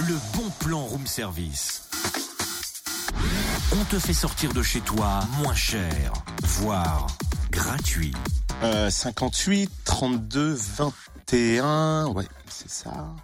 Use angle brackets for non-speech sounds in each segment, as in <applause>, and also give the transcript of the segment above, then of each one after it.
le bon plan room service. On te fait sortir de chez toi moins cher, voire gratuit. Euh, 58, 32, 21. Ouais, c'est ça.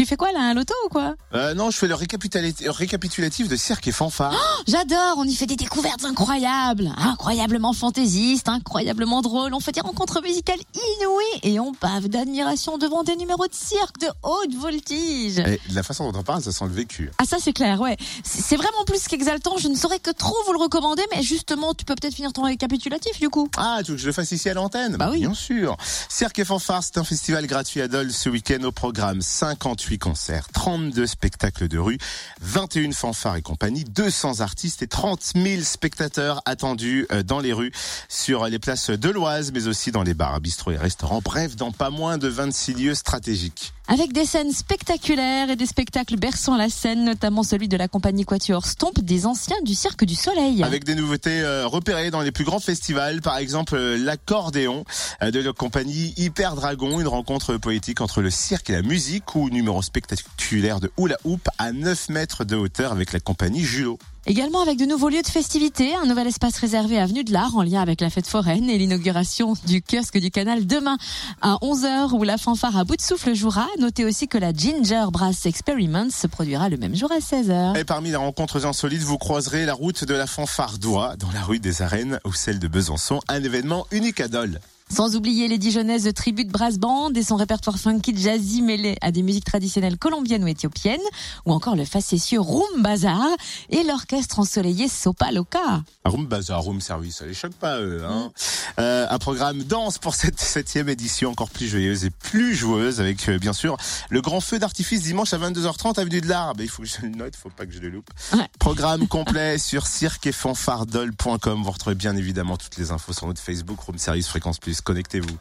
Tu fais quoi là, un loto ou quoi? Euh, non, je fais le récapitulatif, de cirque et fanfare. J'adore, on y fait des découvertes incroyables, incroyablement fantaisistes, incroyablement drôles, on fait des rencontres musicales inouïes et on bave d'admiration devant des numéros de cirque de haute voltige. Et de la façon dont on parle, ça sent le vécu. Ah ça c'est clair, ouais. C'est c'est vraiment plus qu'exaltant, je ne saurais que trop vous le recommander, mais justement tu peux peut-être finir ton récapitulatif du coup. Ah, tu veux que je le fasse ici à l'antenne? Bah oui. Bien sûr. Cirque et fanfare, c'est un festival gratuit à Dole ce week-end au programme. 58 concerts, 32 spectacles de rue, 21 fanfares et compagnie, 200 artistes et 30 000 spectateurs attendus euh, dans les rues, sur les places de l'Oise, mais aussi dans les bars, bistrots et restaurants. Bref, dans pas moins de 26 lieux stratégiques. Avec des scènes spectaculaires et des spectacles berçant la scène, notamment celui de la compagnie Quatuor Stomp des anciens du Cirque du Soleil. Avec des nouveautés euh, repérées dans les plus grands festivals, par exemple euh, l'accordéon euh, de la compagnie Hyper Dragon, une rencontre poétique entre le cirque et la musique ou numéro spectaculaire de Hula Hoop à 9 mètres de hauteur avec la compagnie Julot. Également avec de nouveaux lieux de festivités, un nouvel espace réservé Avenue de l'Art en lien avec la fête foraine et l'inauguration du kiosque du canal demain à 11h où la fanfare à bout de souffle jouera. Notez aussi que la Ginger Brass Experiment se produira le même jour à 16h. Et parmi les rencontres insolites, vous croiserez la route de la fanfare d'Oie dans la rue des Arènes ou celle de Besançon, un événement unique à Dole. Sans oublier les Dijonnaises de Tribute Brass Band et son répertoire funky jazzy mêlé à des musiques traditionnelles colombiennes ou éthiopiennes, ou encore le facétieux Room Bazar et l'orchestre ensoleillé Sopa Loca. Room Bazaar, Room Service, ça les choque pas eux. Hein Euh, un programme dense pour cette septième édition, encore plus joyeuse et plus joueuse, avec euh, bien sûr le grand feu d'artifice dimanche à 22h30 avenue de l'Arbre. Il faut que je le note, faut pas que je le loupe. Ouais. Programme <laughs> complet sur cirqueetfanfardol.com. Vous retrouvez bien évidemment toutes les infos sur notre Facebook Room Service Fréquence Plus. Connectez-vous.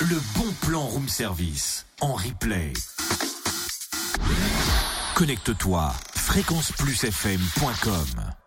Le bon plan room service en replay. Connecte-toi fréquenceplusfm.com